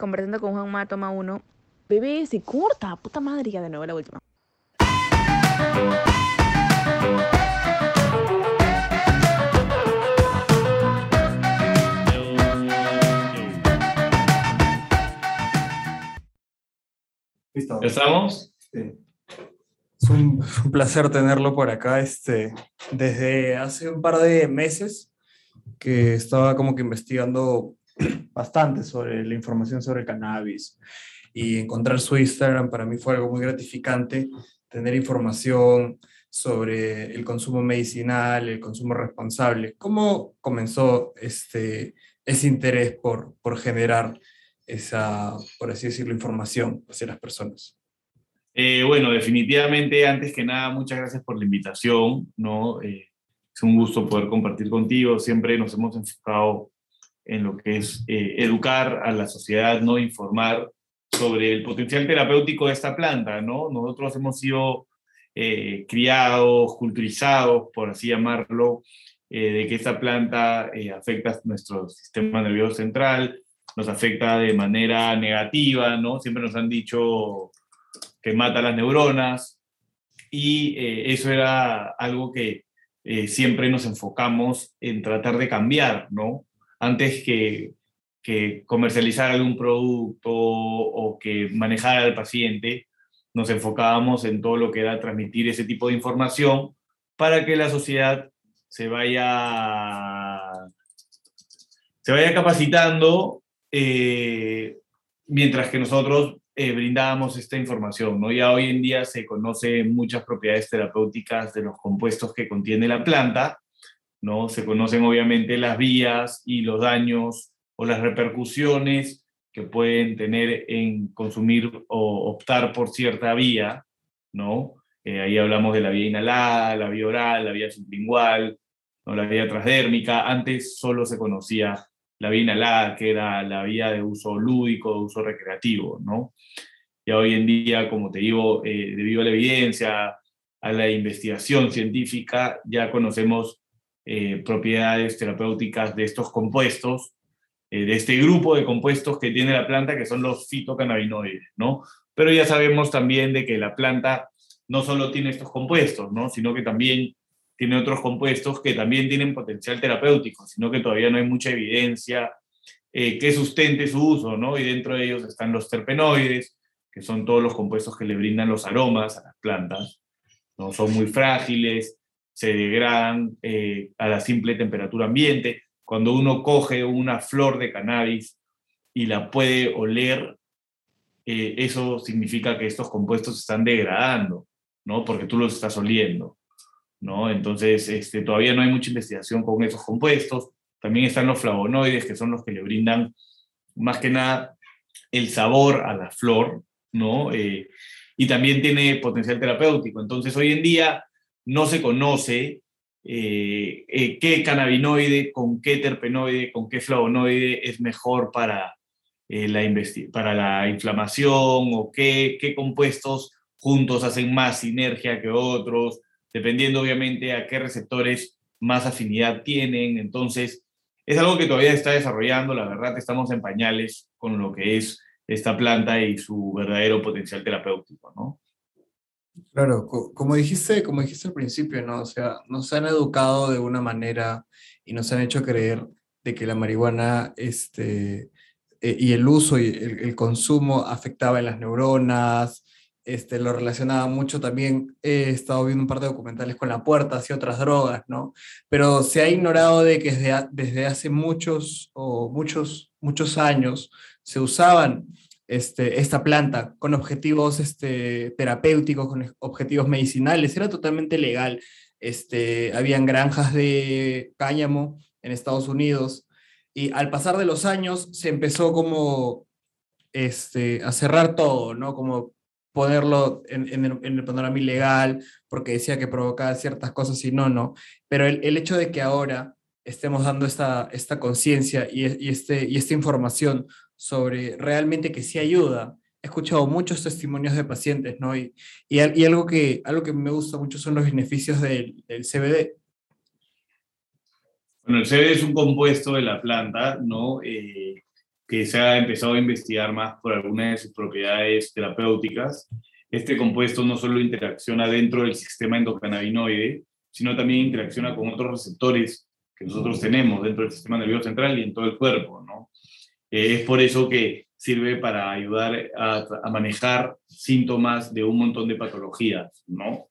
conversando con Juanma, toma uno. Bebé, se corta, puta madre, ya de nuevo la última. ¿Ya estamos? Sí. Es un, un placer tenerlo por acá. Este, desde hace un par de meses que estaba como que investigando bastante sobre la información sobre el cannabis y encontrar su Instagram para mí fue algo muy gratificante, tener información sobre el consumo medicinal, el consumo responsable. ¿Cómo comenzó este, ese interés por, por generar esa, por así decirlo, información hacia las personas? Eh, bueno, definitivamente, antes que nada, muchas gracias por la invitación, ¿no? Eh, es un gusto poder compartir contigo. Siempre nos hemos enfocado en lo que es eh, educar a la sociedad, no informar sobre el potencial terapéutico de esta planta, ¿no? Nosotros hemos sido eh, criados, culturizados, por así llamarlo, eh, de que esta planta afecta nuestro sistema nervioso central, nos afecta de manera negativa, ¿no? Siempre nos han dicho que mata las neuronas y eso era algo que siempre nos enfocamos en tratar de cambiar, ¿no? Antes que, que comercializar algún producto o que manejar al paciente, nos enfocábamos en todo lo que era transmitir ese tipo de información para que la sociedad se vaya, se vaya capacitando eh, mientras que nosotros eh, brindábamos esta información. ¿no? Ya hoy en día se conocen muchas propiedades terapéuticas de los compuestos que contiene la planta ¿no? Se conocen obviamente las vías y los daños o las repercusiones que pueden tener en consumir o optar por cierta vía, ¿no? Eh, ahí hablamos de la vía inhalada, la vía oral, la vía sublingual, ¿no? la vía transdérmica. Antes solo se conocía la vía inhalada, que era la vía de uso lúdico, de uso recreativo, ¿no? Ya hoy en día, como te digo, eh, debido a la evidencia, a la investigación científica, ya conocemos eh, propiedades terapéuticas de estos compuestos, eh, de este grupo de compuestos que tiene la planta, que son los fitocannabinoides, ¿no? Pero ya sabemos también de que la planta no solo tiene estos compuestos, ¿no? Sino que también tiene otros compuestos que también tienen potencial terapéutico, sino que todavía no hay mucha evidencia eh, que sustente su uso, ¿no? Y dentro de ellos están los terpenoides, que son todos los compuestos que le brindan los aromas a las plantas, ¿no? Son muy frágiles, se degradan eh, a la simple temperatura ambiente. Cuando uno coge una flor de cannabis y la puede oler, eh, eso significa que estos compuestos se están degradando, ¿no? Porque tú los estás oliendo, ¿no? Entonces, este, todavía no hay mucha investigación con esos compuestos. También están los flavonoides, que son los que le brindan más que nada el sabor a la flor, ¿no? Eh, y también tiene potencial terapéutico. Entonces, hoy en día no se conoce eh, eh, qué cannabinoide, con qué terpenoide, con qué flavonoide es mejor para, eh, la, para la inflamación o qué, qué compuestos juntos hacen más sinergia que otros, dependiendo obviamente a qué receptores más afinidad tienen. Entonces, es algo que todavía está desarrollando, la verdad estamos en pañales con lo que es esta planta y su verdadero potencial terapéutico, ¿no? Claro, como dijiste, como dijiste al principio, ¿no? O sea, nos han educado de una manera y nos han hecho creer de que la marihuana este, eh, y el uso y el, consumo afectaba en las neuronas, este, lo relacionaba mucho también, he estado viendo un par de documentales con la puerta y otras drogas, ¿no? Pero se ha ignorado de que desde, desde hace muchos o muchos, muchos años se usaban este, esta planta con objetivos este, terapéuticos, con objetivos medicinales, era totalmente legal. Este, habían granjas de cáñamo en Estados Unidos y al pasar de los años se empezó como este, a cerrar todo, ¿no? Como ponerlo en, el, panorama ilegal porque decía que provocaba ciertas cosas y no, no. Pero el, hecho de que ahora estemos dando esta, esta conciencia y, y, este, y esta información sobre realmente que sí ayuda. He escuchado muchos testimonios de pacientes, ¿no? Y, y, algo, que, algo que me gusta mucho son los beneficios del, del, CBD. Bueno, el CBD es un compuesto de la planta, ¿no? Eh, que se ha empezado a investigar más por algunas de sus propiedades terapéuticas. Este compuesto no solo interacciona dentro del sistema endocannabinoide, sino también interacciona con otros receptores que nosotros tenemos dentro del sistema nervioso central y en todo el cuerpo, ¿no? Eh, es por eso que sirve para ayudar a, manejar síntomas de un montón de patologías, ¿no?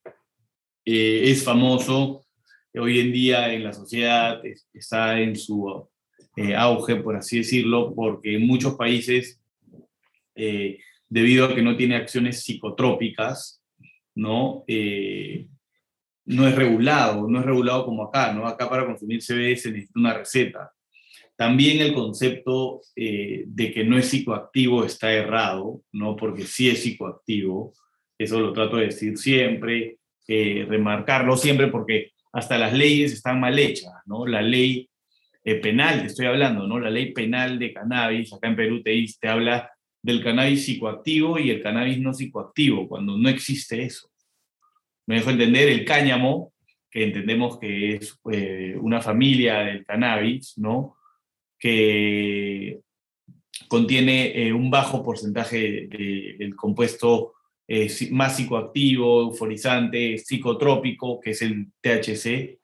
Eh, es famoso hoy en día en la sociedad, está en su eh, auge, por así decirlo, porque en muchos países, debido a que no tiene acciones psicotrópicas, ¿no? No es regulado, no es regulado como acá, ¿no? Acá para consumir CBD se necesita una receta. También el concepto de que no es psicoactivo está errado, ¿no? Porque sí es psicoactivo, eso lo trato de decir siempre, remarcarlo siempre porque hasta las leyes están mal hechas, ¿no? La ley eh, penal, te estoy hablando, ¿no? La ley penal de cannabis, acá en Perú te, te habla del cannabis psicoactivo y el cannabis no psicoactivo, cuando no existe eso. Me dejo entender el cáñamo, que entendemos que es eh, una familia del cannabis, ¿no? Que contiene eh, un bajo porcentaje del compuesto más psicoactivo, euforizante, psicotrópico, que es el THC,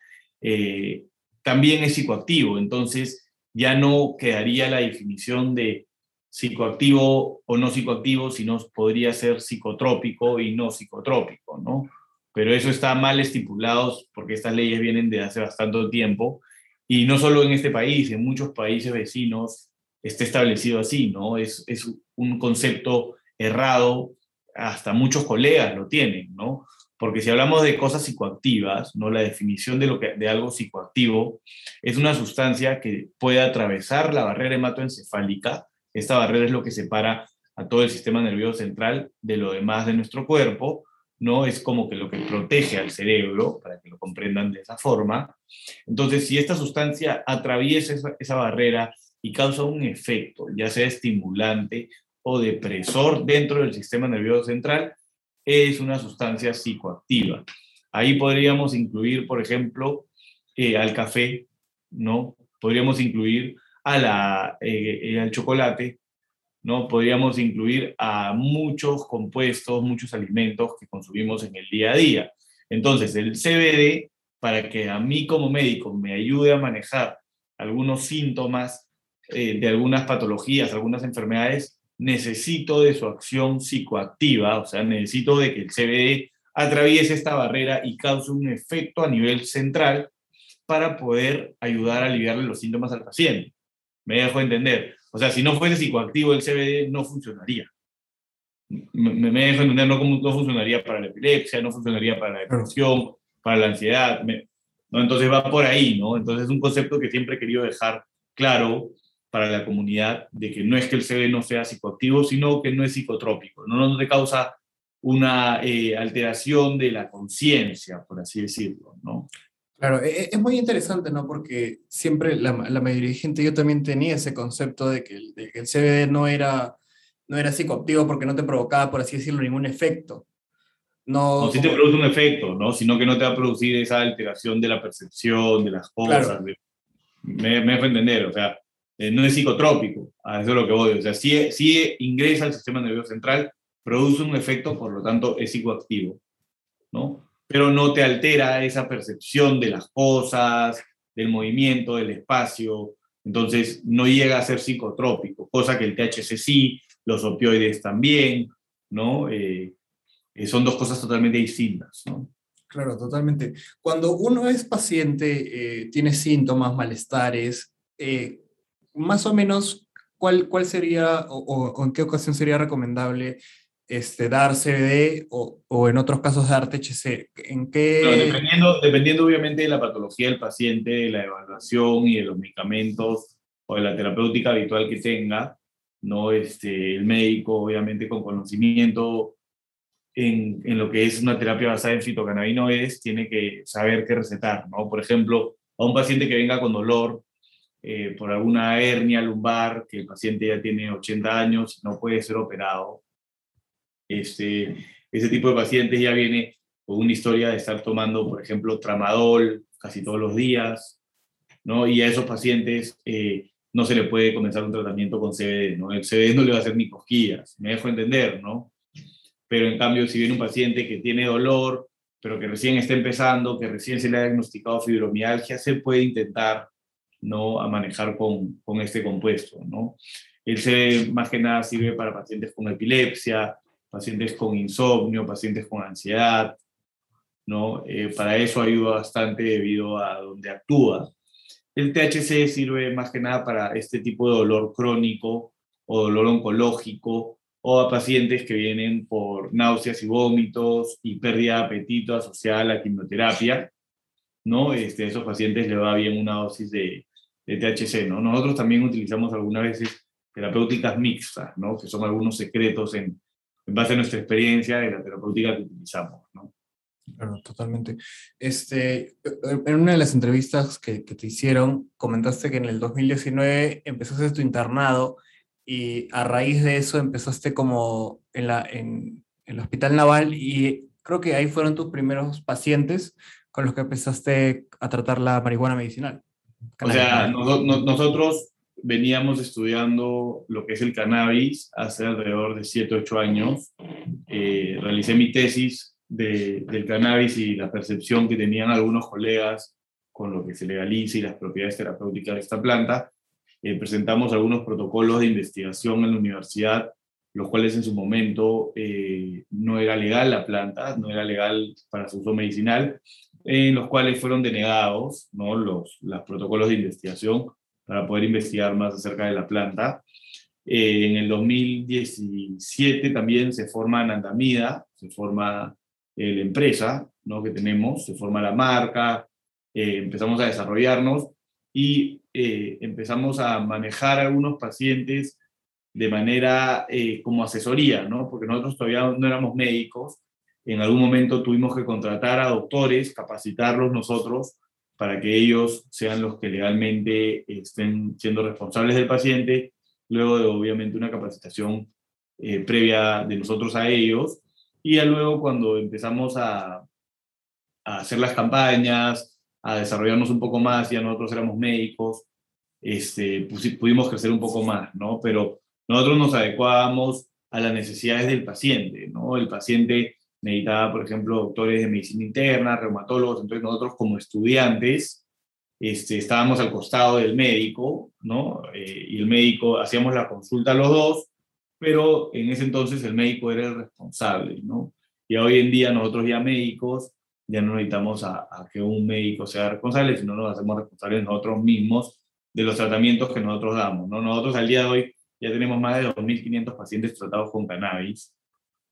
también es psicoactivo. Entonces, ya no quedaría la definición de psicoactivo o no psicoactivo, sino podría ser psicotrópico y no psicotrópico, ¿no? Pero eso está mal estipulado porque estas leyes vienen de hace bastante tiempo y no solo en este país, en muchos países vecinos está establecido así, ¿no? Es, es un concepto errado, hasta muchos colegas lo tienen, ¿no? Porque si hablamos de cosas psicoactivas, ¿no? la definición de, lo de algo psicoactivo es una sustancia que puede atravesar la barrera hematoencefálica. Esta barrera es lo que separa a todo el sistema nervioso central de lo demás de nuestro cuerpo, ¿no? Es como que lo que protege al cerebro, para que lo comprendan de esa forma. Entonces, si esta sustancia atraviesa esa, barrera y causa un efecto, ya sea estimulante o depresor dentro del sistema nervioso central, es una sustancia psicoactiva. Ahí podríamos incluir, por ejemplo, eh, al café, ¿no? Podríamos incluir a la, eh, eh, al chocolate, ¿no? Podríamos incluir a muchos compuestos, muchos alimentos que consumimos en el día a día. Entonces, el CBD, para que a mí como médico me ayude a manejar algunos síntomas de algunas patologías, algunas enfermedades, necesito de su acción psicoactiva, o sea, necesito de que el CBD atraviese esta barrera y cause un efecto a nivel central para poder ayudar a aliviarle los síntomas al paciente. Me dejo entender. O sea, si no fuese psicoactivo el CBD, no funcionaría. Me, me dejo entender, no, no funcionaría para la epilepsia, no funcionaría para la depresión, para la ansiedad. ¿no? Entonces va por ahí, ¿no? Entonces es un concepto que siempre he querido dejar claro para la comunidad de que no es que el CBD no sea psicoactivo, sino que no es psicotrópico, no, no te causa una eh, alteración de la conciencia, por así decirlo, ¿no? Claro, e, e, es muy interesante, ¿no? Porque siempre la, la mayoría de gente, yo también tenía ese concepto de que, el, de que el CBD no era, no era psicoactivo porque no te provocaba, por así decirlo, ningún efecto. No, no si te produce un efecto, ¿no? Sino que no te va a producir esa alteración de la percepción, de las cosas. Claro. De, me, me dejo entender, o sea, eh, no es psicotrópico, a eso es lo que voy. O sea, si, si ingresa al sistema nervioso central, produce un efecto, por lo tanto es psicoactivo, ¿no? Pero no te altera esa percepción de las cosas, del movimiento, del espacio, entonces no llega a ser psicotrópico, cosa que el THC sí, los opioides también, ¿no? Eh, eh, son dos cosas totalmente distintas, ¿no? Claro, totalmente. Cuando uno es paciente, eh, tiene síntomas, malestares, más o menos, ¿cuál, cuál sería o, o, en qué ocasión sería recomendable este, dar CBD o, o en otros casos dar THC? ¿En qué... No, dependiendo, dependiendo obviamente de la patología del paciente, de la evaluación y de los medicamentos o de la terapéutica habitual que tenga, ¿no? Este, el médico obviamente con conocimiento en, en, lo que es una terapia basada en fitocannabinoides tiene que saber qué recetar, ¿no? Por ejemplo, a un paciente que venga con dolor eh, por alguna hernia lumbar, que el paciente ya tiene 80 años no puede ser operado. Este, ese tipo de pacientes ya viene con una historia de estar tomando, por ejemplo, tramadol casi todos los días, ¿no? Y a esos pacientes eh, no se le puede comenzar un tratamiento con CBD, ¿no? El CBD no le va a hacer ni cosquillas, me dejo entender, ¿no? Pero en cambio, si viene un paciente que tiene dolor, pero que recién está empezando, que recién se le ha diagnosticado fibromialgia, se puede intentar, ¿no? A manejar con, con este compuesto, ¿no? El CBD más que nada sirve para pacientes con epilepsia, pacientes con insomnio, pacientes con ansiedad, ¿no? Eh, para eso ayuda bastante debido a donde actúa. El THC sirve más que nada para este tipo de dolor crónico o dolor oncológico o a pacientes que vienen por náuseas y vómitos y pérdida de apetito asociada a la quimioterapia, ¿no? Este, a esos pacientes les va bien una dosis de, de THC, ¿no? Nosotros también utilizamos algunas veces terapéuticas mixtas, ¿no? Que son algunos secretos en, en base a nuestra experiencia de la terapéutica que utilizamos, ¿no? Claro, totalmente. Este, en una de las entrevistas que, que, te hicieron, comentaste que en el 2019 empezaste tu internado y a raíz de eso empezaste como en, la, en, en el Hospital Naval y creo que ahí fueron tus primeros pacientes con los que empezaste a tratar la marihuana medicinal. O sea, no, no, nosotros veníamos estudiando lo que es el cannabis hace alrededor de 7, 8 años. Eh, realicé mi tesis de, del cannabis y la percepción que tenían algunos colegas con lo que se legaliza y las propiedades terapéuticas de esta planta. Eh, presentamos algunos protocolos de investigación en la universidad, los cuales en su momento eh, no era legal la planta, no era legal para su uso medicinal, en los cuales fueron denegados ¿no? los, los protocolos de investigación para poder investigar más acerca de la planta. Eh, en el 2017 también se forma Nandamida, se forma eh, la empresa ¿no? que tenemos, se forma la marca, eh, empezamos a desarrollarnos y eh, empezamos a manejar a algunos pacientes de manera como asesoría, ¿no? porque nosotros todavía no éramos médicos, en algún momento tuvimos que contratar a doctores, capacitarlos nosotros para que ellos sean los que legalmente estén siendo responsables del paciente, luego de obviamente una capacitación previa de nosotros a ellos, y ya luego cuando empezamos a, a, hacer las campañas, a desarrollarnos un poco más, ya nosotros éramos médicos, este, pudimos crecer un poco más, ¿no? Pero nosotros nos adecuábamos a las necesidades del paciente, ¿no? El paciente necesitaba, por ejemplo, doctores de medicina interna, reumatólogos, entonces nosotros como estudiantes este, estábamos al costado del médico, ¿no? Eh, y el médico, hacíamos la consulta los dos, pero en ese entonces el médico era el responsable, ¿no? Y hoy en día nosotros ya médicos ya no necesitamos a, a, que un médico sea responsable, sino nos hacemos responsables nosotros mismos de los tratamientos que nosotros damos, ¿no? Nosotros al día de hoy ya tenemos más de 2.500 pacientes tratados con cannabis,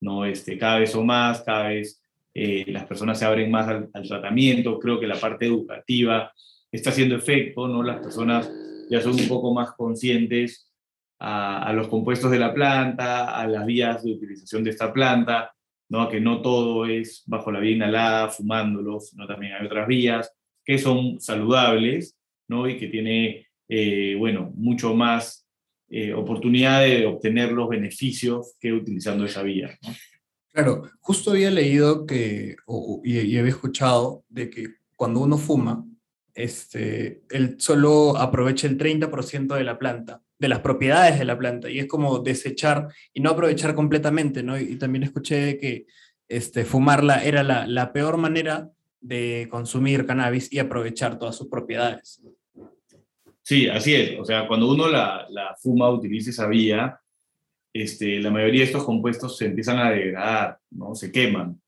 ¿no? Este, cada vez son más, cada vez eh, las personas se abren más al, tratamiento, creo que la parte educativa está haciendo efecto, ¿no? Las personas ya son un poco más conscientes a, los compuestos de la planta, a las vías de utilización de esta planta, ¿no? que no todo es bajo la vía inhalada, fumándolos, sino también hay otras vías que son saludables ¿no? y que tiene, eh, bueno, mucho más eh, oportunidad de obtener los beneficios que utilizando esa vía. ¿no? Claro, justo había leído que, o, y, y había escuchado de que cuando uno fuma, este, él solo aprovecha el 30% de la planta de las propiedades de la planta y es como desechar y no aprovechar completamente, ¿no? Y, también escuché que este, fumarla era la, la, peor manera de consumir cannabis y aprovechar todas sus propiedades. Sí, así es. O sea, cuando uno la, la fuma, utiliza esa vía, este, la mayoría de estos compuestos se empiezan a degradar, ¿no? Se queman,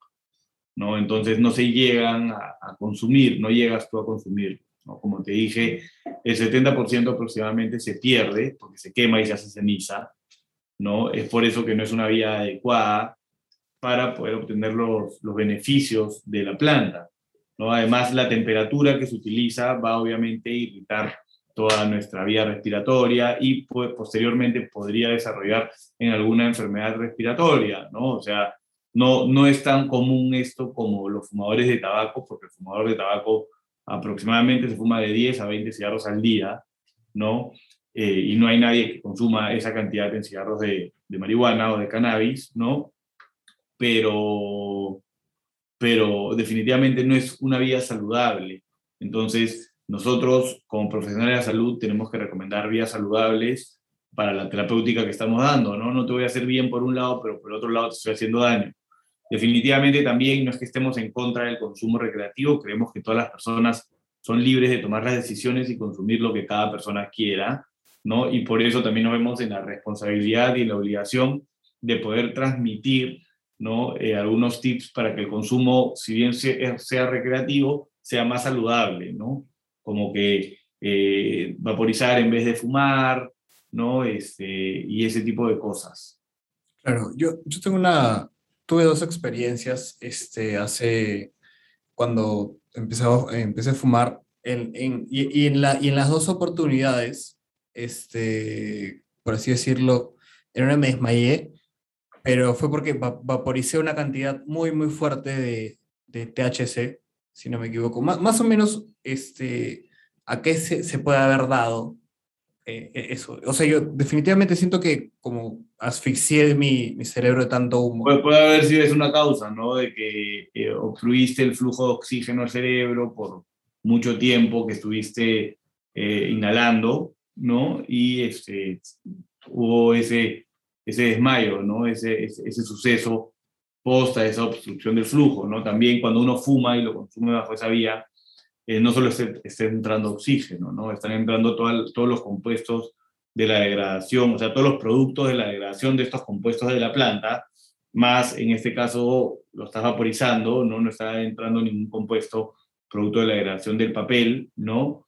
¿no? Entonces no se llegan a, a consumir, no llegas tú a consumir. ¿no? Como te dije, el 70% aproximadamente se pierde porque se quema y se hace ceniza. ¿no? Es por eso que no es una vía adecuada para poder obtener los, los beneficios de la planta. ¿no? Además, la temperatura que se utiliza va obviamente a irritar toda nuestra vía respiratoria y pues, posteriormente podría desarrollar en alguna enfermedad respiratoria, ¿no? O sea, no, no es tan común esto como los fumadores de tabaco, porque el fumador de tabaco aproximadamente se fuma de 10 a 20 cigarros al día, ¿no? Eh, y no hay nadie que consuma esa cantidad de cigarros de, de, marihuana o de cannabis, ¿no? Pero, pero definitivamente no es una vida saludable. Entonces, nosotros como profesionales de la salud tenemos que recomendar vías saludables para la terapéutica que estamos dando, ¿no? No te voy a hacer bien por un lado, pero por otro lado te estoy haciendo daño. Definitivamente también no es que estemos en contra del consumo recreativo, creemos que todas las personas son libres de tomar las decisiones y consumir lo que cada persona quiera, ¿no? Y por eso también nos vemos en la responsabilidad y en la obligación de poder transmitir, ¿no? Eh, algunos tips para que el consumo, si bien sea, recreativo, sea más saludable, ¿no? Como que eh, vaporizar en vez de fumar, ¿no? Este, y ese tipo de cosas. Claro, yo, yo tengo una, tuve dos experiencias este, hace, cuando empecé a, empecé a fumar, en, en, y, en la, y en las dos oportunidades, este, por así decirlo, en una me desmayé, pero fue porque vaporicé una cantidad muy, muy fuerte de, de THC, si no me equivoco. Más, más o menos, este, ¿a qué se, se puede haber dado eh, eh, eso. O sea, yo definitivamente siento que como asfixié mi, mi cerebro de tanto humo. Puede, haber sido es una causa, ¿no? De que eh, obstruiste el flujo de oxígeno al cerebro por mucho tiempo que estuviste inhalando, ¿no? Y este, hubo ese, ese desmayo, ¿no? Ese, ese suceso posta esa obstrucción del flujo, ¿no? También cuando uno fuma y lo consume bajo esa vía, eh, no solo esté, entrando oxígeno, ¿no? Están entrando todos los compuestos de la degradación, o sea, todos los productos de la degradación de estos compuestos de la planta, más en este caso lo estás vaporizando, ¿no? No está entrando ningún compuesto producto de la degradación del papel, ¿no?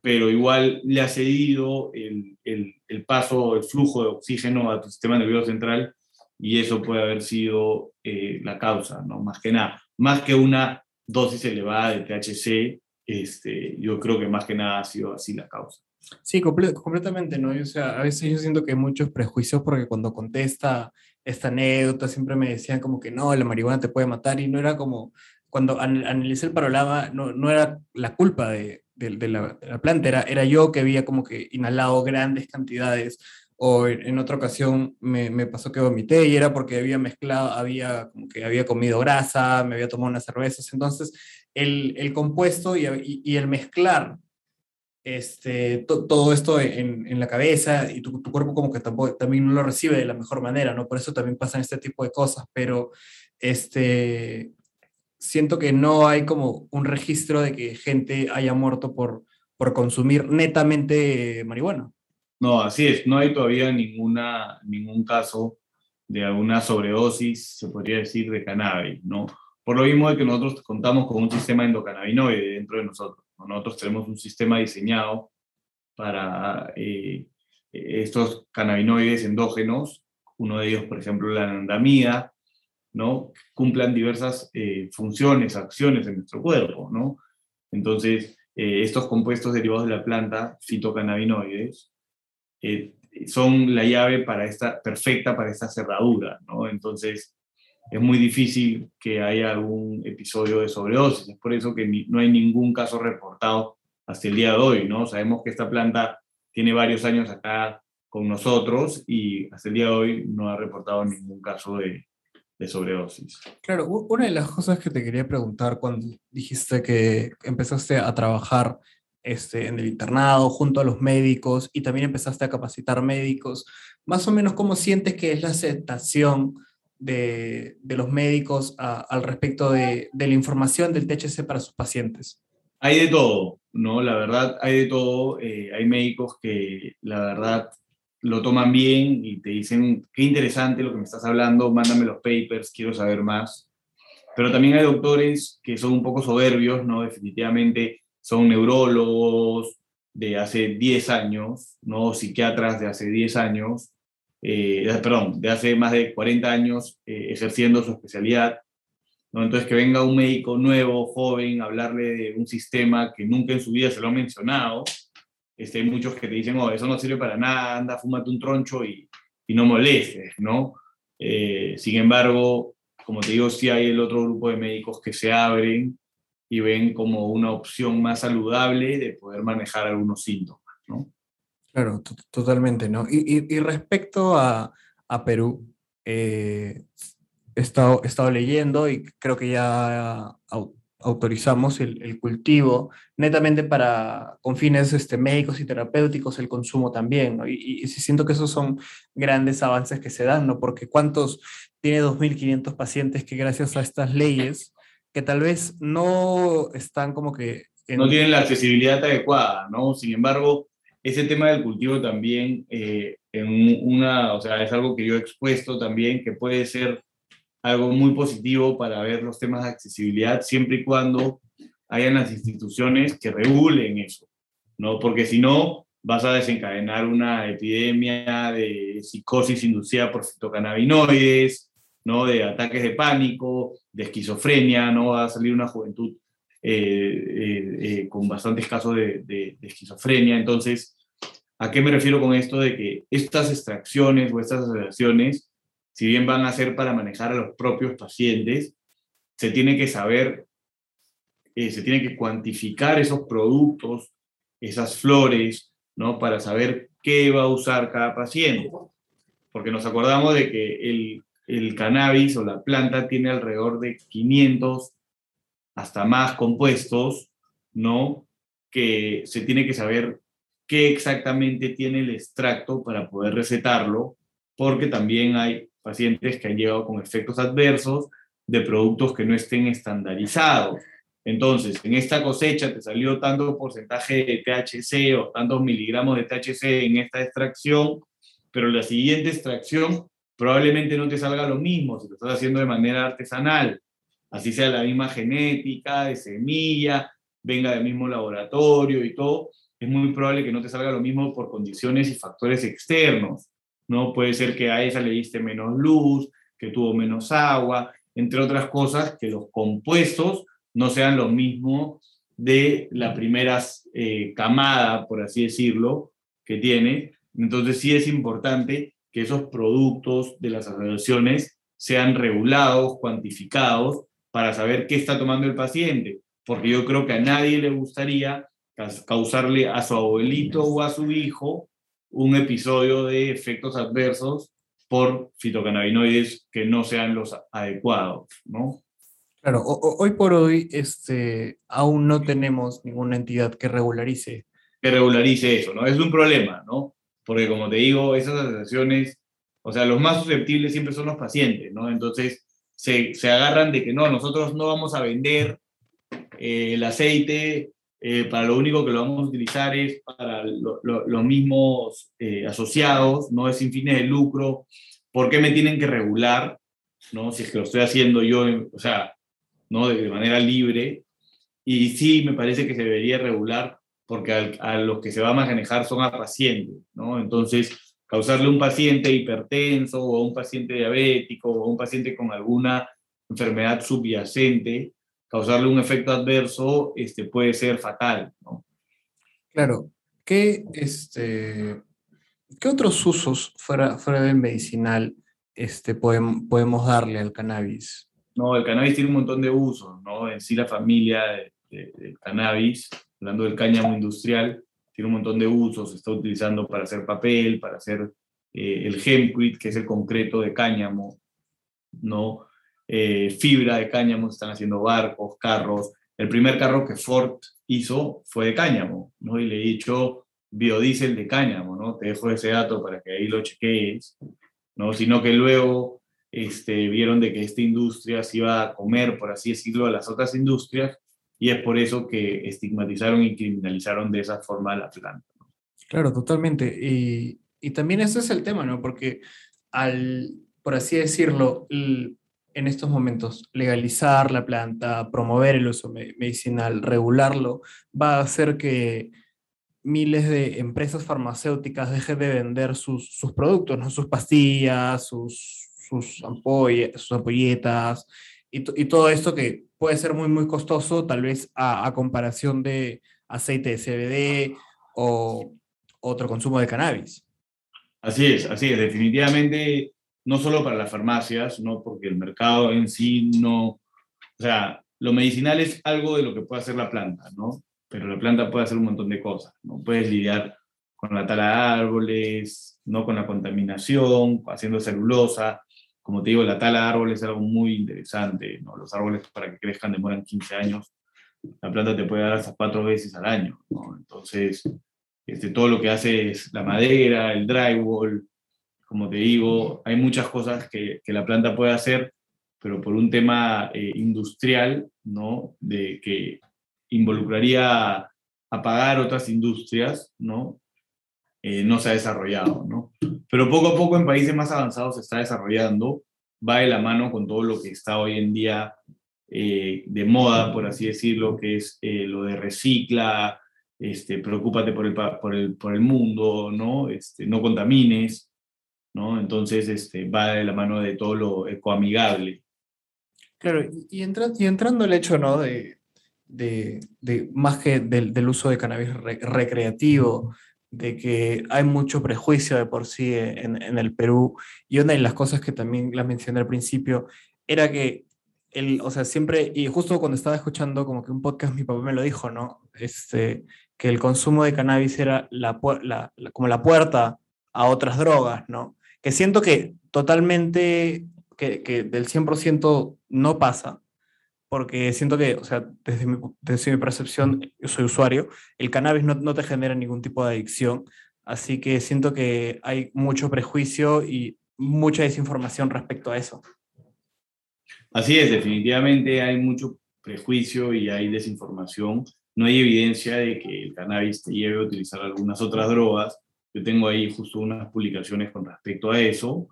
Pero igual le ha cedido el, el, el paso, el flujo de oxígeno a tu sistema nervioso central y eso puede haber sido eh, la causa, ¿no? Más que nada, más que una dosis elevada de THC, este, yo creo que más que nada ha sido así la causa. Sí, completamente, ¿no? O sea, a veces yo siento que hay muchos prejuicios porque cuando contesta esta anécdota siempre me decían como que no, la marihuana te puede matar y no era como, cuando analicé el panorama, no, no era la culpa de, de, la, de, la, planta, era, era yo que había como que inhalado grandes cantidades o en otra ocasión me, me, pasó que vomité y era porque había mezclado, había como que había comido grasa, me había tomado unas cervezas, entonces el, el compuesto y, y, el mezclar este, todo esto en, en, la cabeza y tu, tu cuerpo como que tampoco, también no lo recibe de la mejor manera, ¿no? Por eso también pasan este tipo de cosas, pero este, siento que no hay como un registro de que gente haya muerto por, por consumir netamente marihuana. No, así es, no hay todavía ninguna, ningún caso de alguna sobredosis, se podría decir, de cannabis, ¿no? Por lo mismo de que nosotros contamos con un sistema endocannabinoide dentro de nosotros. Nosotros tenemos un sistema diseñado para eh, estos cannabinoides endógenos, uno de ellos, por ejemplo, la anandamida, ¿no? Cumplan diversas eh, funciones, acciones en nuestro cuerpo, ¿no? Entonces, eh, estos compuestos derivados de la planta, fitocannabinoides, eh, son la llave para esta, perfecta para esta cerradura, ¿no? Entonces, es muy difícil que haya algún episodio de sobredosis. Es por eso que no hay ningún caso reportado hasta el día de hoy, ¿no? Sabemos que esta planta tiene varios años acá con nosotros y hasta el día de hoy no ha reportado ningún caso de, de sobredosis. Claro, una de las cosas que te quería preguntar cuando dijiste que empezaste a trabajar este, en el internado junto a los médicos y también empezaste a capacitar médicos. Más o menos, ¿cómo sientes que es la aceptación de, de los médicos al respecto de, de, la información del THC para sus pacientes? Hay de todo, ¿no? La verdad, hay de todo. Eh, hay médicos que, la verdad, lo toman bien y te dicen, qué interesante lo que me estás hablando, mándame los papers, quiero saber más. Pero también hay doctores que son un poco soberbios, ¿no? Definitivamente son neurólogos de hace 10 años, ¿no? psiquiatras de hace 10 años, eh, perdón, de hace más de 40 años eh, ejerciendo su especialidad. ¿no? Entonces, que venga un médico nuevo, joven, a hablarle de un sistema que nunca en su vida se lo ha mencionado. Este, hay muchos que te dicen, oh, eso no sirve para nada, anda, fúmate un troncho y, y no molestes, ¿no? Eh, sin embargo, como te digo, sí hay el otro grupo de médicos que se abren y ven como una opción más saludable de poder manejar algunos síntomas, ¿no? Claro, totalmente, ¿no? Y, y, respecto a, a Perú, eh, he, estado, he, estado, leyendo y creo que ya autorizamos el, el, cultivo netamente para, con fines este, médicos y terapéuticos, el consumo también, ¿no? Y, y, siento que esos son grandes avances que se dan, ¿no? Porque ¿cuántos tiene 2.500 pacientes que gracias a estas leyes, que tal vez no están como que... En... No tienen la accesibilidad adecuada, ¿no? Sin embargo, ese tema del cultivo también, eh, en una, o sea, es algo que yo he expuesto también, que puede ser algo muy positivo para ver los temas de accesibilidad, siempre y cuando hayan las instituciones que regulen eso, ¿no? Porque si no, vas a desencadenar una epidemia de psicosis inducida por fitocannabinoides, ¿no? De ataques de pánico, de esquizofrenia, ¿no? Va a salir una juventud eh, eh, eh, con bastantes casos de, esquizofrenia. Entonces, ¿a qué me refiero con esto de que estas extracciones o estas asociaciones, si bien van a ser para manejar a los propios pacientes, se tiene que saber, se tiene que cuantificar esos productos, esas flores, ¿no? Para saber qué va a usar cada paciente. Porque nos acordamos de que el el cannabis o la planta tiene alrededor de 500 hasta más compuestos, ¿no? Que se tiene que saber qué exactamente tiene el extracto para poder recetarlo, porque también hay pacientes que han llegado con efectos adversos de productos que no estén estandarizados. Entonces, en esta cosecha te salió tanto porcentaje de THC o tantos miligramos de THC en esta extracción, pero la siguiente extracción probablemente no te salga lo mismo si lo estás haciendo de manera artesanal, así sea la misma genética, de semilla, venga del mismo laboratorio y todo, es muy probable que no te salga lo mismo por condiciones y factores externos, ¿no? Puede ser que a esa le diste menos luz, que tuvo menos agua, entre otras cosas, que los compuestos no sean lo mismo de la primera eh, camada, por así decirlo, que tiene. Entonces sí es importante que esos productos de las asociaciones sean regulados, cuantificados, para saber qué está tomando el paciente, porque yo creo que a nadie le gustaría causarle a su abuelito o a su hijo un episodio de efectos adversos por fitocannabinoides que no sean los adecuados, ¿no? Claro, hoy por hoy este, aún no tenemos ninguna entidad que regularice. Que regularice eso, ¿no? Es un problema, ¿no? Porque como te digo, esas asociaciones, o sea, los más susceptibles siempre son los pacientes, ¿no? Entonces se, se agarran de que no, nosotros no vamos a vender eh, el aceite, eh, para lo único que lo vamos a utilizar es para los mismos eh, asociados, no es sin fines de lucro, ¿por qué me tienen que regular? ¿no? Si es que lo estoy haciendo yo, o sea, ¿no? de manera libre. Y sí, me parece que se debería regular porque a, los que se va a manejar son a pacientes, ¿no? Entonces, causarle a un paciente hipertenso o a un paciente diabético o a un paciente con alguna enfermedad subyacente, causarle un efecto adverso este, puede ser fatal, ¿no? Claro. ¿Qué, este, ¿qué otros usos fuera, fuera del medicinal este, podemos, podemos darle al cannabis? No, el cannabis tiene un montón de usos, ¿no? En sí la familia del cannabis hablando del cáñamo industrial, tiene un montón de usos, se está utilizando para hacer papel, para hacer eh, el hempcrete, que es el concreto de cáñamo, ¿no? Eh, fibra de cáñamo, están haciendo barcos, carros. El primer carro que Ford hizo fue de cáñamo, ¿no? Y le he dicho biodiesel de cáñamo, ¿no? Te dejo ese dato para que ahí lo chequees, ¿no? Sino que luego este, vieron de que esta industria se iba a comer, por así decirlo, a las otras industrias y es por eso que estigmatizaron y criminalizaron de esa forma la planta. Claro, totalmente. Y, y también ese es el tema, ¿no? Porque al, por así decirlo, en estos momentos, legalizar la planta, promover el uso medicinal, regularlo, va a hacer que miles de empresas farmacéuticas dejen de vender sus, sus productos, ¿no? sus pastillas, sus, sus, sus ampolletas y, y, todo esto que puede ser muy, muy costoso, tal vez a, comparación de aceite de CBD o otro consumo de cannabis. Así es, así es, definitivamente no solo para las farmacias, ¿no? porque el mercado en sí no, o sea, lo medicinal es algo de lo que puede hacer la planta, ¿no? Pero la planta puede hacer un montón de cosas, ¿no? Puedes lidiar con la tala de árboles, ¿no? Con la contaminación, haciendo celulosa, como te digo, la tala de árboles es algo muy interesante, ¿no? Los árboles para que crezcan demoran 15 años, la planta te puede dar hasta cuatro veces al año, ¿no? Entonces, este, todo lo que hace es la madera, el drywall, como te digo, hay muchas cosas que, que la planta puede hacer, pero por un tema eh, industrial, ¿no? De que involucraría apagar otras industrias, ¿no? Eh, no se ha desarrollado, ¿no? Pero poco a poco en países más avanzados se está desarrollando, va de la mano con todo lo que está hoy en día eh, de moda, por así decirlo, que es eh, lo de recicla, este, preocúpate por el, por el, por el mundo, ¿no? Este, no contamines, ¿no? Entonces este, va de la mano de todo lo ecoamigable. Claro, y, entra, y entrando el hecho, ¿no? De, de, de más que del, del, uso de cannabis recreativo, de que hay mucho prejuicio de por sí en, el Perú. Y una de las cosas que también la mencioné al principio era que, el, o sea, siempre, y justo cuando estaba escuchando como que un podcast, mi papá me lo dijo, ¿no? Este, que el consumo de cannabis era la, la, como la puerta a otras drogas, ¿no? Que siento que totalmente, que, que del 100% no pasa, porque siento que, o sea, desde mi, desde mi percepción, yo soy usuario, el cannabis no, no, te genera ningún tipo de adicción, así que siento que hay mucho prejuicio y mucha desinformación respecto a eso. Así es, definitivamente hay mucho prejuicio y hay desinformación. No hay evidencia de que el cannabis te lleve a utilizar algunas otras drogas. Yo tengo ahí justo unas publicaciones con respecto a eso.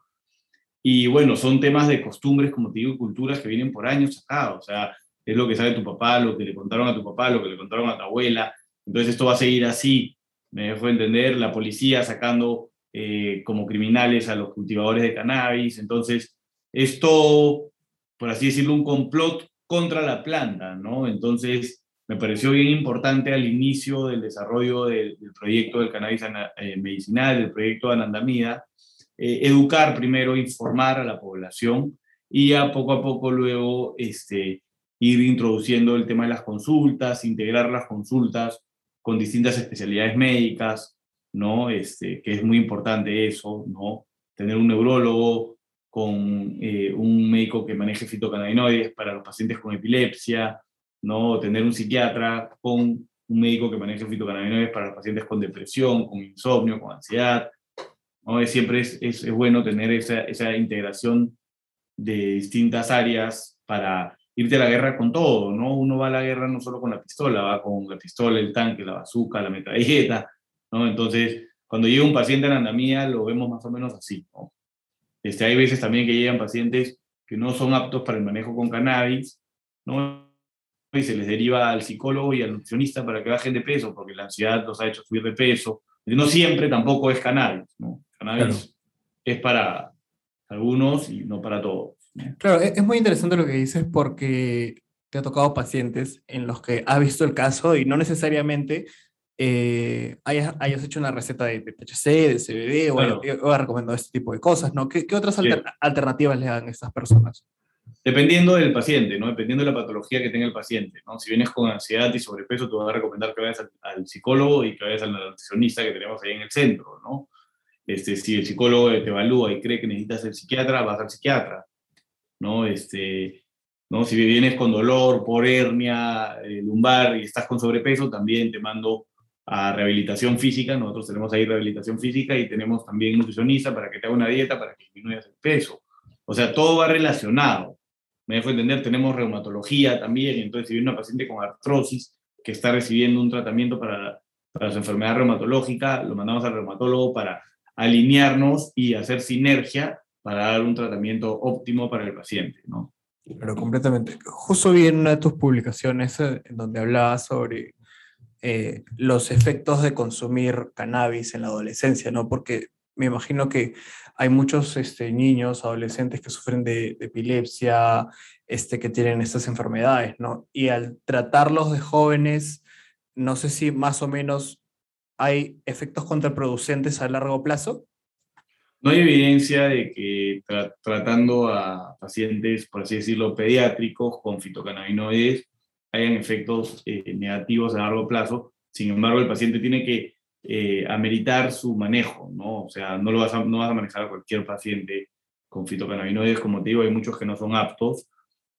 Y bueno, son temas de costumbres, como te digo, culturas que vienen por años acá. O sea, es lo que sabe tu papá, lo que le contaron a tu papá, lo que le contaron a tu abuela. Entonces esto va a seguir así. Me dejó entender la policía sacando eh, como criminales a los cultivadores de cannabis. Entonces, esto, por así decirlo, un complot contra la planta, ¿no? Entonces, me pareció bien importante al inicio del desarrollo del, del proyecto del cannabis eh, medicinal, del proyecto de Anandamida, eh, educar primero, informar a la población y ya poco a poco luego este, ir introduciendo el tema de las consultas, integrar las consultas con distintas especialidades médicas, ¿no? Este, que es muy importante eso, ¿no? Tener un neurólogo con eh, un médico que maneje fitocannabinoides para los pacientes con epilepsia, ¿no? Tener un psiquiatra con un médico que maneje fitocannabinoides para los pacientes con depresión, con insomnio, con ansiedad, ¿no? Siempre es, es, es bueno tener esa, esa, integración de distintas áreas para irte a la guerra con todo, ¿no? Uno va a la guerra no solo con la pistola, va con la pistola, el tanque, la bazooka, la metralleta, ¿no? Entonces, cuando llega un paciente en andamía, lo vemos más o menos así, ¿no? Este, hay veces también que llegan pacientes que no son aptos para el manejo con cannabis, ¿no? Y se les deriva al psicólogo y al nutricionista para que bajen de peso, porque la ansiedad los ha hecho subir de peso. No siempre tampoco es cannabis, ¿no? Cannabis claro. es para algunos y no para todos. Claro, es muy interesante lo que dices porque te ha tocado pacientes en los que has visto el caso y no necesariamente eh, hayas, hayas, hecho una receta de, de THC, de CBD claro. o, o recomendado este tipo de cosas, ¿no? ¿Qué, qué otras alter, alternativas le dan a estas personas? Dependiendo del paciente, ¿no? Dependiendo de la patología que tenga el paciente, ¿no? Si vienes con ansiedad y sobrepeso, te voy a recomendar que vayas al, al psicólogo y que vayas al nutricionista que tenemos ahí en el centro, ¿no? Este, si el psicólogo te evalúa y cree que necesitas ser psiquiatra, vas al psiquiatra, ¿no? Este, ¿no? Si vienes con dolor por hernia eh, lumbar y estás con sobrepeso, también te mando a rehabilitación física. Nosotros tenemos ahí rehabilitación física y tenemos también nutricionista para que te haga una dieta para que disminuyas el peso. O sea, todo va relacionado. Me dejo entender, tenemos reumatología también, entonces si viene una paciente con artrosis que está recibiendo un tratamiento para, para su enfermedad reumatológica, lo mandamos al reumatólogo para alinearnos y hacer sinergia para dar un tratamiento óptimo para el paciente, ¿no? Pero completamente. Justo vi en una de tus publicaciones en donde hablabas sobre eh, los efectos de consumir cannabis en la adolescencia, ¿no? Porque me imagino que hay muchos este, niños, adolescentes que sufren de, de, epilepsia, este, que tienen estas enfermedades, ¿no? Y al tratarlos de jóvenes, no sé si más o menos hay efectos contraproducentes a largo plazo? No hay evidencia de que tra tratando a pacientes, por así decirlo, pediátricos con fitocannabinoides hayan efectos eh, negativos a largo plazo. Sin embargo, el paciente tiene que eh, ameritar su manejo, ¿no? O sea, no, lo vas a, no vas a manejar a cualquier paciente con fitocannabinoides, como te digo, hay muchos que no son aptos.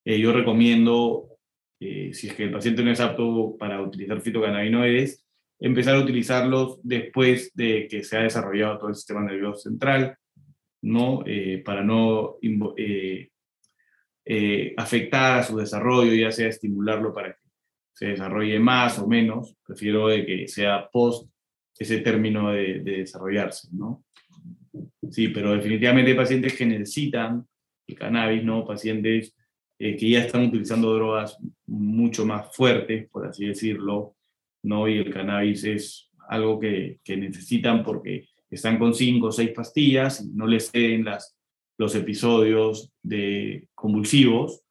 Eh, yo recomiendo, eh, si es que el paciente no es apto para utilizar fitocannabinoides, empezar a utilizarlos después de que se ha desarrollado todo el sistema nervioso central, ¿no? Eh, para no afectar a su desarrollo, ya sea estimularlo para que se desarrolle más o menos, prefiero de que sea post ese término de, de desarrollarse, ¿no? Sí, pero definitivamente hay pacientes que necesitan el cannabis, ¿no? Pacientes eh, que ya están utilizando drogas mucho más fuertes, por así decirlo, ¿no? Y el cannabis es algo que, que necesitan porque están con cinco o seis pastillas y no les ceden las, los episodios de convulsivos,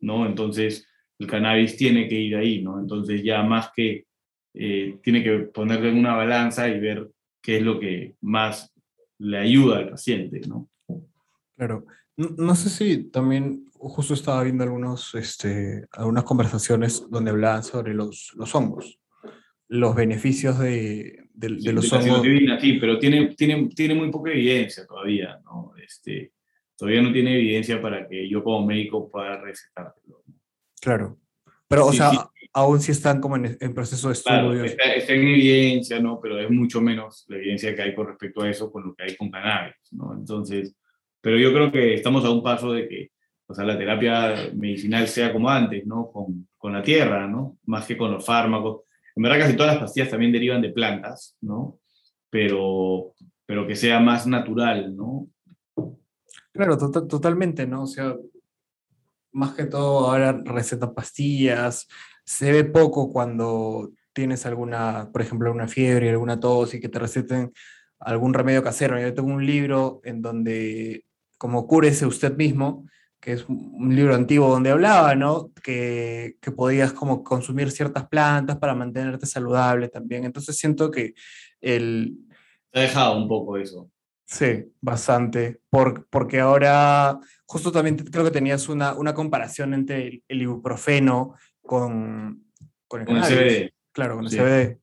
¿no? Entonces, el cannabis tiene que ir ahí, ¿no? Entonces, ya más que eh, tiene que ponerle en una balanza y ver qué es lo que más le ayuda al paciente, ¿no? Claro. No, sé si también, justo estaba viendo algunos, este, algunas conversaciones donde hablaban sobre los, los hongos, los beneficios de, de, los hongos. sí, pero tiene, tiene, tiene muy poca evidencia todavía, ¿no? Este, todavía no tiene evidencia para que yo como médico pueda recetártelo. Claro. Pero, o sea, aún si están como en, en proceso de estudio. está, en evidencia, ¿no? Pero es mucho menos la evidencia que hay con respecto a eso con lo que hay con cannabis, ¿no? Entonces, pero yo creo que estamos a un paso de que, o sea, la terapia medicinal sea como antes, ¿no? Con, con la tierra, ¿no? Más que con los fármacos. En verdad casi todas las pastillas también derivan de plantas, ¿no? Pero, pero que sea más natural, ¿no? Claro, tota-, totalmente, ¿no? O sea, más que todo ahora recetan pastillas, se ve poco cuando tienes alguna, por ejemplo, una fiebre, alguna tos y que te receten algún remedio casero. Yo tengo un libro en donde, como cúrese usted mismo, que es un libro antiguo donde hablaba, ¿no? Que, que podías como consumir ciertas plantas para mantenerte saludable también. Entonces siento que el... Te ha dejado un poco eso. Sí, bastante. Por, porque ahora, justo también creo que tenías una, una comparación entre el ibuprofeno con, con el, CBD. Claro, con el CBD.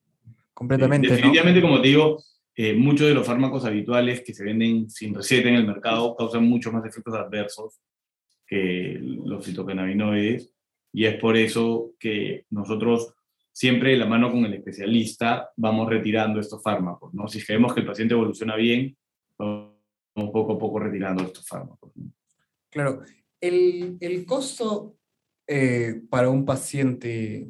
Completamente. definitivamente, como te digo, eh, muchos de los fármacos habituales que se venden sin receta en el mercado causan muchos más efectos adversos que los fitocannabinoides. Y es por eso que nosotros siempre de la mano con el especialista vamos retirando estos fármacos. ¿no? Si creemos que el paciente evoluciona bien, vamos poco a poco retirando estos fármacos. Claro, el, el costo eh, para un paciente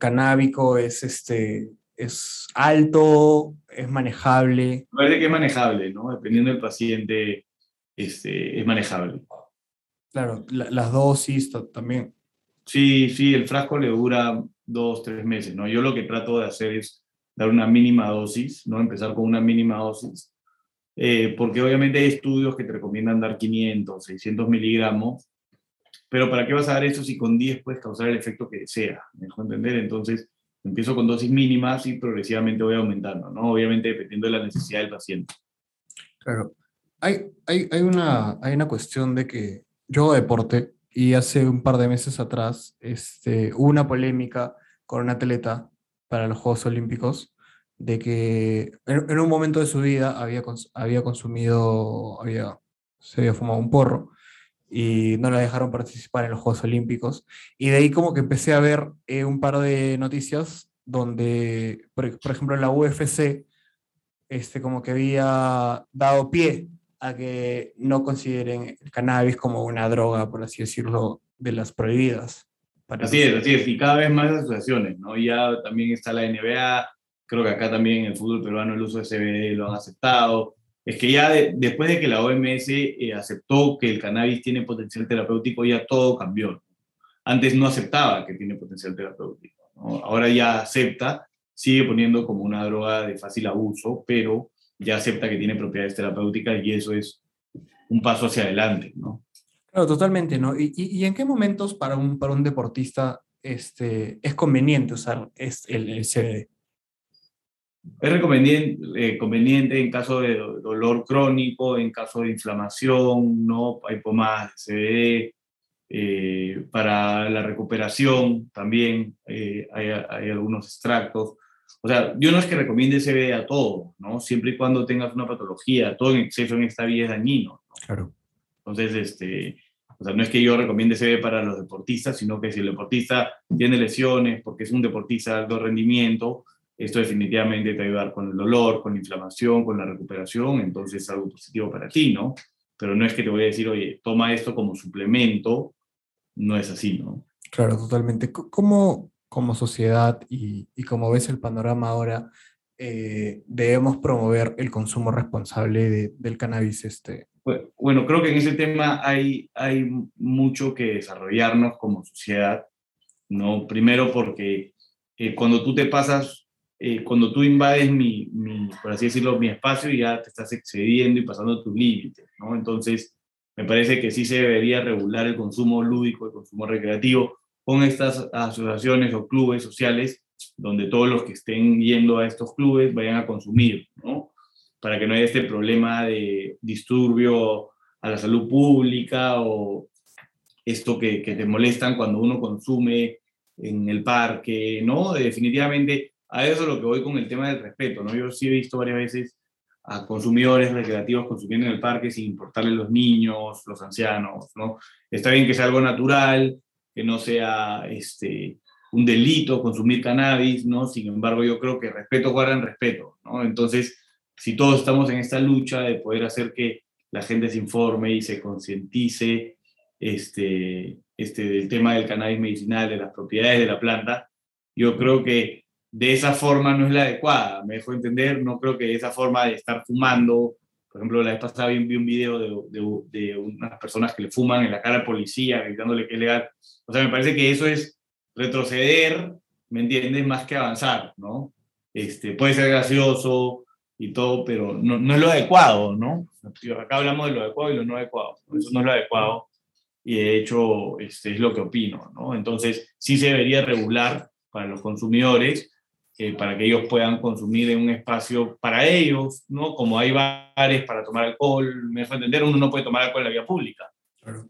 canábico es, este, es alto, es manejable. Parece que es manejable, ¿no? Dependiendo del paciente, este, es manejable. Claro, las dosis también. Sí, sí, el frasco le dura dos, tres meses, ¿no? Yo lo que trato de hacer es dar una mínima dosis, ¿no? Empezar con una mínima dosis, eh, porque obviamente hay estudios que te recomiendan dar 500, 600 miligramos, pero ¿para qué vas a dar eso si con 10 puedes causar el efecto que desea? ¿Me dejo entender? Entonces, empiezo con dosis mínimas y progresivamente voy aumentando, ¿no? Obviamente dependiendo de la necesidad del paciente. Claro. Hay, hay, hay, una, hay una cuestión de que yo hago deporte y hace un par de meses atrás este, hubo una polémica con un atleta para los Juegos Olímpicos de que en, en un momento de su vida había, había consumido, había, se había fumado un porro y no la dejaron participar en los Juegos Olímpicos. Y de ahí como que empecé a ver eh, un par de noticias donde, por, ejemplo, en la UFC, este, como que había dado pie a que no consideren el cannabis como una droga, por así decirlo, de las prohibidas. Así es, así es, y cada vez más asociaciones, ¿no? Ya también está la NBA, creo que acá también en el fútbol peruano el uso de CBD lo han aceptado, es que ya después de que la OMS eh, aceptó que el cannabis tiene potencial terapéutico, ya todo cambió. Antes no aceptaba que tiene potencial terapéutico. Ahora ya acepta, sigue poniendo como una droga de fácil abuso, pero ya acepta que tiene propiedades terapéuticas y eso es un paso hacia adelante. ¿no? Claro, totalmente. ¿no? ¿Y, y, en qué momentos para un, para un deportista este, es conveniente usar el, el CBD? Es conveniente, eh, conveniente en caso de dolor crónico, en caso de inflamación, ¿no? Hay pomadas de CBD. Eh, para la recuperación también eh, hay, hay, algunos extractos. O sea, yo no es que recomiende CBD a todo, ¿no? Siempre y cuando tengas una patología, todo en exceso en esta vida es dañino. Claro. Entonces, este, o sea, no es que yo recomiende CBD para los deportistas, sino que si el deportista tiene lesiones, porque es un deportista de alto rendimiento, esto definitivamente te va a ayudar con el dolor, con la inflamación, con la recuperación, entonces es algo positivo para ti, ¿no? Pero no es que te voy a decir, oye, toma esto como suplemento, no es así, ¿no? Claro, totalmente. ¿Cómo como sociedad y, y como ves el panorama ahora, eh, debemos promover el consumo responsable de, del cannabis? Este? Bueno, creo que en ese tema hay, hay mucho que desarrollarnos como sociedad, ¿no? Primero porque eh, cuando tú te pasas eh, cuando tú invades mi, mi, por así decirlo, mi espacio, ya te estás excediendo y pasando tus límites, ¿no? Entonces, me parece que sí se debería regular el consumo lúdico, el consumo recreativo, con estas asociaciones o clubes sociales, donde todos los que estén yendo a estos clubes vayan a consumir, ¿no? Para que no haya este problema de disturbio a la salud pública o esto que, te molestan cuando uno consume en el parque, ¿no? Definitivamente a eso es lo que voy con el tema del respeto, ¿no? Yo sí he visto varias veces a consumidores recreativos consumiendo en el parque sin importarle los niños, los ancianos, ¿no? Está bien que sea algo natural, que no sea este, un delito consumir cannabis, ¿no? Sin embargo, yo creo que respeto guarda respeto, ¿no? Entonces, si todos estamos en esta lucha de poder hacer que la gente se informe y se concientice este, este, del tema del cannabis medicinal, de las propiedades de la planta, yo creo que de esa forma no es la adecuada, me dejo entender, no creo que esa forma de estar fumando, por ejemplo, la vez pasada vi, un video de, de, unas personas que le fuman en la cara al policía, gritándole que es legal, o sea, me parece que eso es retroceder, ¿me entiendes? Más que avanzar, ¿no? Este, puede ser gracioso y todo, pero no, no es lo adecuado, ¿no? Acá hablamos de lo adecuado y lo no adecuado, eso no es lo adecuado y de hecho este, es lo que opino, ¿no? Entonces, sí se debería regular para los consumidores para que ellos puedan consumir en un espacio para ellos, ¿no? Como hay bares para tomar alcohol, me dejo entender, uno no puede tomar alcohol en la vía pública,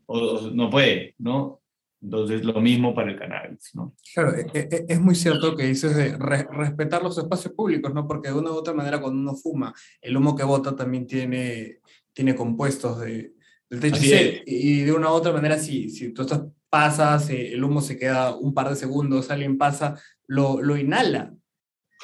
o, no puede, ¿no? Entonces, lo mismo para el cannabis, ¿no? Claro, e, e, e, es muy cierto que dices de respetar los espacios públicos, ¿no? Porque de una u otra manera, cuando uno fuma, el humo que bota también tiene, tiene compuestos de, del THC. Y de una u otra manera, si, si tú estás, pasas, eh, el humo se queda un par de segundos, alguien pasa, lo, lo inhala.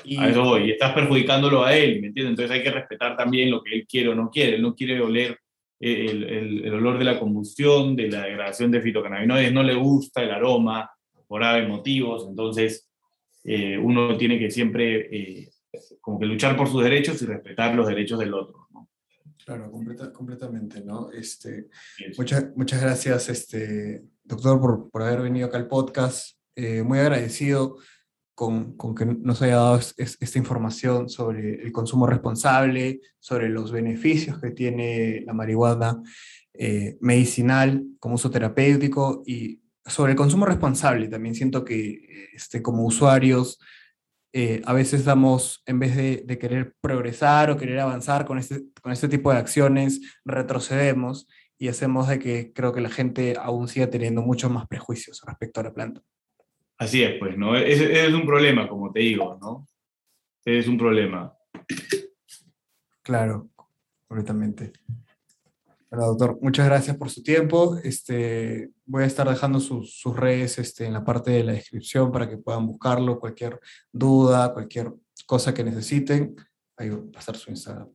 Y... A eso voy, y estás perjudicándolo a él, ¿me entiendes? Entonces hay que respetar también lo que él quiere o no quiere. Él no quiere oler el, el, el olor de la combustión, de la degradación de fitocannabinoides, no le gusta el aroma por aves motivos, entonces eh, uno tiene que siempre eh, como que luchar por sus derechos y respetar los derechos del otro. ¿no? Claro, completamente, ¿no? Este, muchas, muchas gracias, este, doctor, por, por haber venido acá al podcast. Eh, muy agradecido con, que nos haya dado esta información sobre el consumo responsable, sobre los beneficios que tiene la marihuana eh, medicinal como uso terapéutico y sobre el consumo responsable. También siento que este, como usuarios eh, a veces damos, en vez de, de, querer progresar o querer avanzar con este, con este tipo de acciones, retrocedemos y hacemos de que creo que la gente aún siga teniendo muchos más prejuicios respecto a la planta. Así es, pues, ¿no? Ese, es un problema, como te digo, ¿no? Es un problema. Claro, completamente. Bueno, doctor, muchas gracias por su tiempo. Este, voy a estar dejando sus, sus redes este, en la parte de la descripción para que puedan buscarlo, cualquier duda, cualquier cosa que necesiten. Ahí va a pasar su Instagram.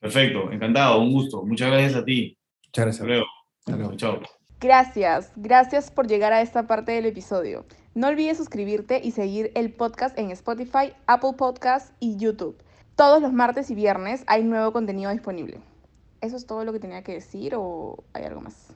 Perfecto, encantado, un gusto. Muchas gracias a ti. Muchas gracias. Hasta luego. Hasta luego. Chao. Gracias, gracias por llegar a esta parte del episodio. No olvides suscribirte y seguir el podcast en Spotify, Apple Podcasts y YouTube. Todos los martes y viernes hay nuevo contenido disponible. ¿Eso es todo lo que tenía que decir o hay algo más?